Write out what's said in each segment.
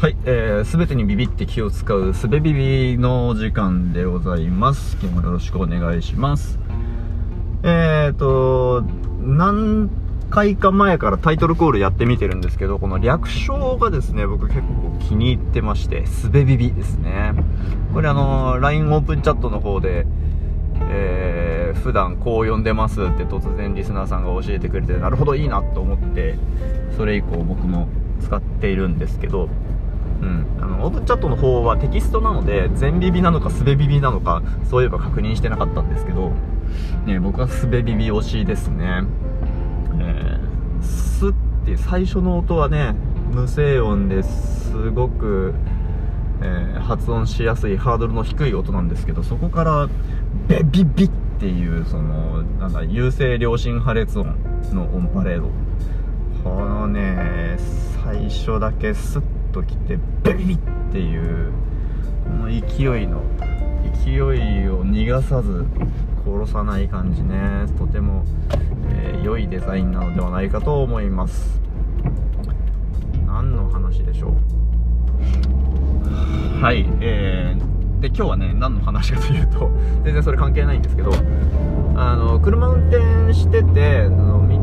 はい、えー、すべてにビビって気を使うすべビビの時間でございます。今日もよろしくお願いします。えーと、何回か前からタイトルコールやってみてるんですけど、この略称がですね、僕結構気に入ってまして、すべビビですね。これあの、LINE オープンチャットの方で、えー、普段こう呼んでますって突然リスナーさんが教えてくれて、なるほどいいなと思って、それ以降僕も使っているんですけど、うん、あのオープンチャットの方はテキストなので全ビビなのかすべビビなのかそういえば確認してなかったんですけど、ね、僕はすべビビ推しですね、えー、スって最初の音はね無声音ですごく、えー、発音しやすいハードルの低い音なんですけどそこからベビビっていうそのなんだ優勢良心破裂音のオンパレード。このね最初だけスッときてベビビっていうこの勢いの勢いを逃がさず殺さない感じね。とても、えー、良いデザインなのではないかと思います。何の話でしょう？はいえー、で今日はね何の話かというと全然それ関係ないんですけどあの車運転してて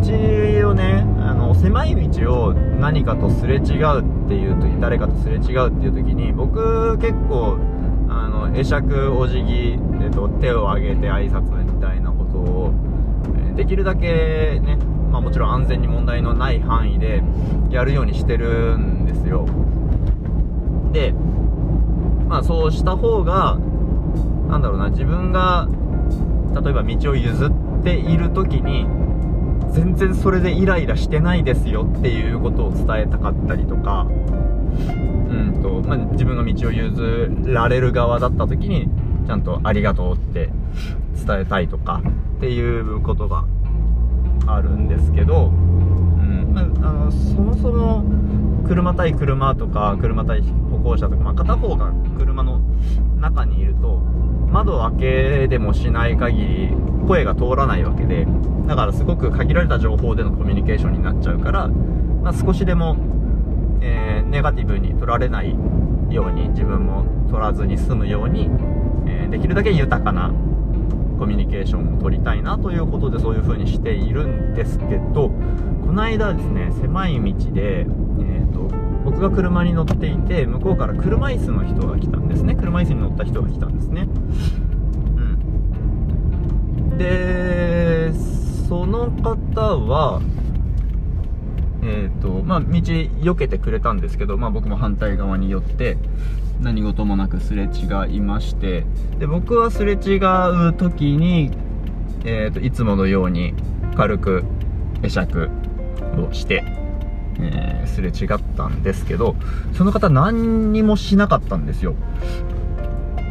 道をねあの狭い道を何かとすれ違うっていう時誰かとすれ違うっていう時に僕結構あの会釈お辞儀、えっと、手を挙げて挨拶みたいなことを、えできるだけね、まあ、もちろん安全に問題のない範囲でやるようにしてるんですよ。でまあそうした方がなんだろうな自分が例えば道を譲っている時に全然それでイライラしてないですよっていうことを伝えたかったりとか、うんと、まあ、自分の道を譲られる側だった時に、ちゃんとありがとうって伝えたいとかっていうことがあるんですけど、うんまあ、あのそもそも車対車とか車対歩行者とか、まあ、片方が車の中にいると窓を開けでもしない限り声が通らないわけでだからすごく限られた情報でのコミュニケーションになっちゃうから、まあ、少しでも、えー、ネガティブに取られないように自分も取らずに済むように、えー、できるだけ豊かなコミュニケーションを取りたいなということでそういう風にしているんですけどこの間ですね狭い道で、えーと、僕が車に乗っていて向こうから車椅子の人が来たんですね。車椅子に乗った人が来たんですね。うん。でその方は、えっ、ー、と、まあ、道避けてくれたんですけど、まあ、僕も反対側に寄って、何事もなくすれ違いまして、で、僕はすれ違う時に、えっ、ー、と、いつものように軽く会釈をして、えー、すれ違ったんですけど、その方何にもしなかったんですよ。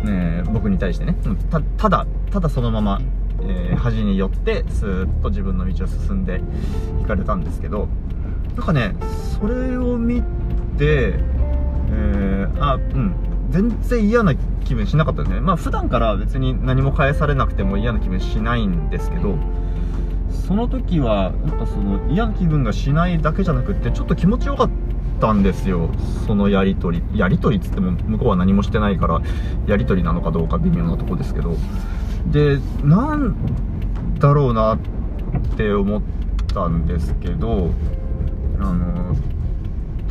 ね、僕に対してね。た、ただ、ただそのままえー、端に寄ってスーッと自分の道を進んで行かれたんですけどなんかねそれを見て、えー、あうん全然嫌な気分しなかったですねまあ普段から別に何も返されなくても嫌な気分しないんですけどその時はなんかその嫌な気分がしないだけじゃなくってちょっと気持ちよかったんですよ。そのやり取り。やり取りっつっても向こうは何もしてないからやり取りなのかどうか微妙なとこですけど。でなんだろうなって思ったんですけどあの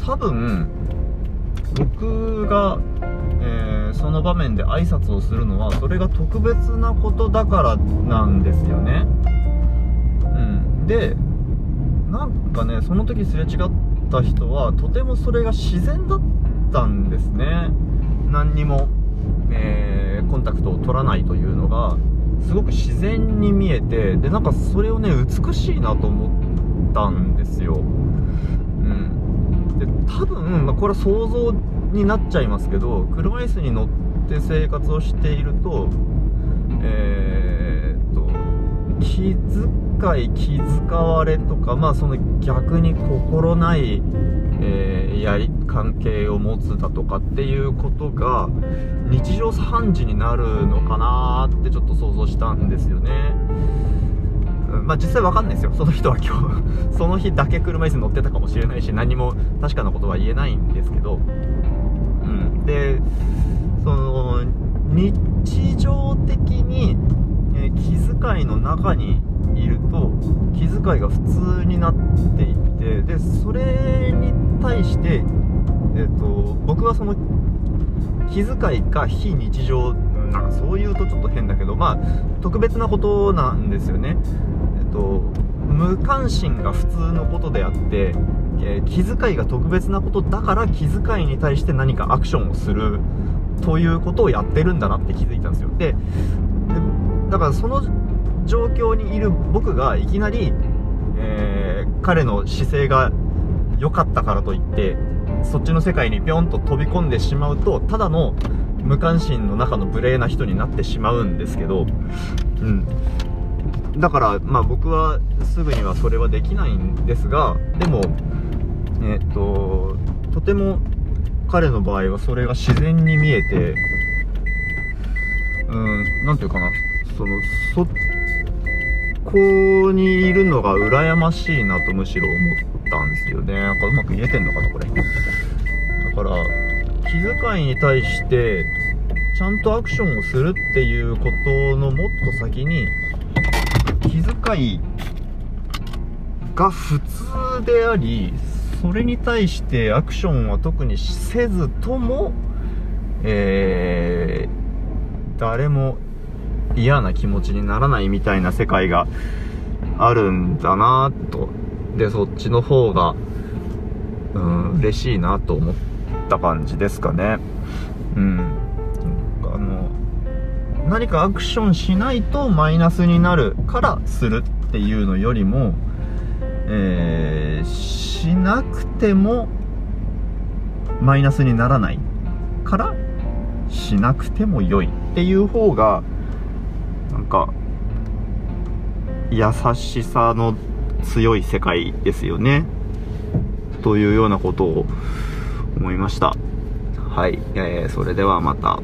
多分僕が、えー、その場面で挨拶をするのはそれが特別なことだからなんですよね。でなんかねその時すれ違った人はとてもそれが自然だったんですね。何にも、えーコンタクトを取らないというのがすごく自然に見えてでなんかそれをね美しいなと思ったんですよ、うん、で多分、まあ、これは想像になっちゃいますけど車椅子に乗って生活をしていると遣い気遣われとかまあその逆に心ないえー、やり関係を持つだとかっていうことが日常茶飯事になるのかなってちょっと想像したんですよね。まあ実際わかんないですよ。その人は今日 その日だけ車椅子に乗ってたかもしれないし、何も確かなことは言えないんですけど、うんでその日常的に、ー、気遣いの中にいると気遣いが普通になっていってでそれに対して、えーと、僕はその気遣いか非日常なんかそういうとちょっと変だけどまあ特別なことなんですよね。えっ、ー、と無関心が普通のことであって、え、気遣いが特別なことだから気遣いに対して何かアクションをするということをやってるんだなって気づいたんですよでだからその状況にいる僕がいきなり、えー、彼の姿勢が良かったからといってそっちの世界にピョンと飛び込んでしまうとただの無関心の中の無礼な人になってしまうんですけど、うん、だからまあ僕はすぐにはそれはできないんですがでもえっ、ととても彼の場合はそれが自然に見えてうん何ていうかなそのそこにいるのが羨ましいなとむしろ思ったんですよね。なんかうまく言えてんのかなこれ。だから気遣いに対してちゃんとアクションをするっていうことのもっと先に気遣いが普通でありそれに対してアクションは特にせずとも、えー、誰も嫌な気持ちにならないみたいな世界があるんだなと。でそっちの方がうん嬉しいなと思った感じですかね。うん。あの何かアクションしないとマイナスになるからするっていうのよりもえー、しなくてもマイナスにならないからしなくても良いっていう方がなんか優しさの強い世界ですよね。というようなことを思いました。はい、えー、それではまた。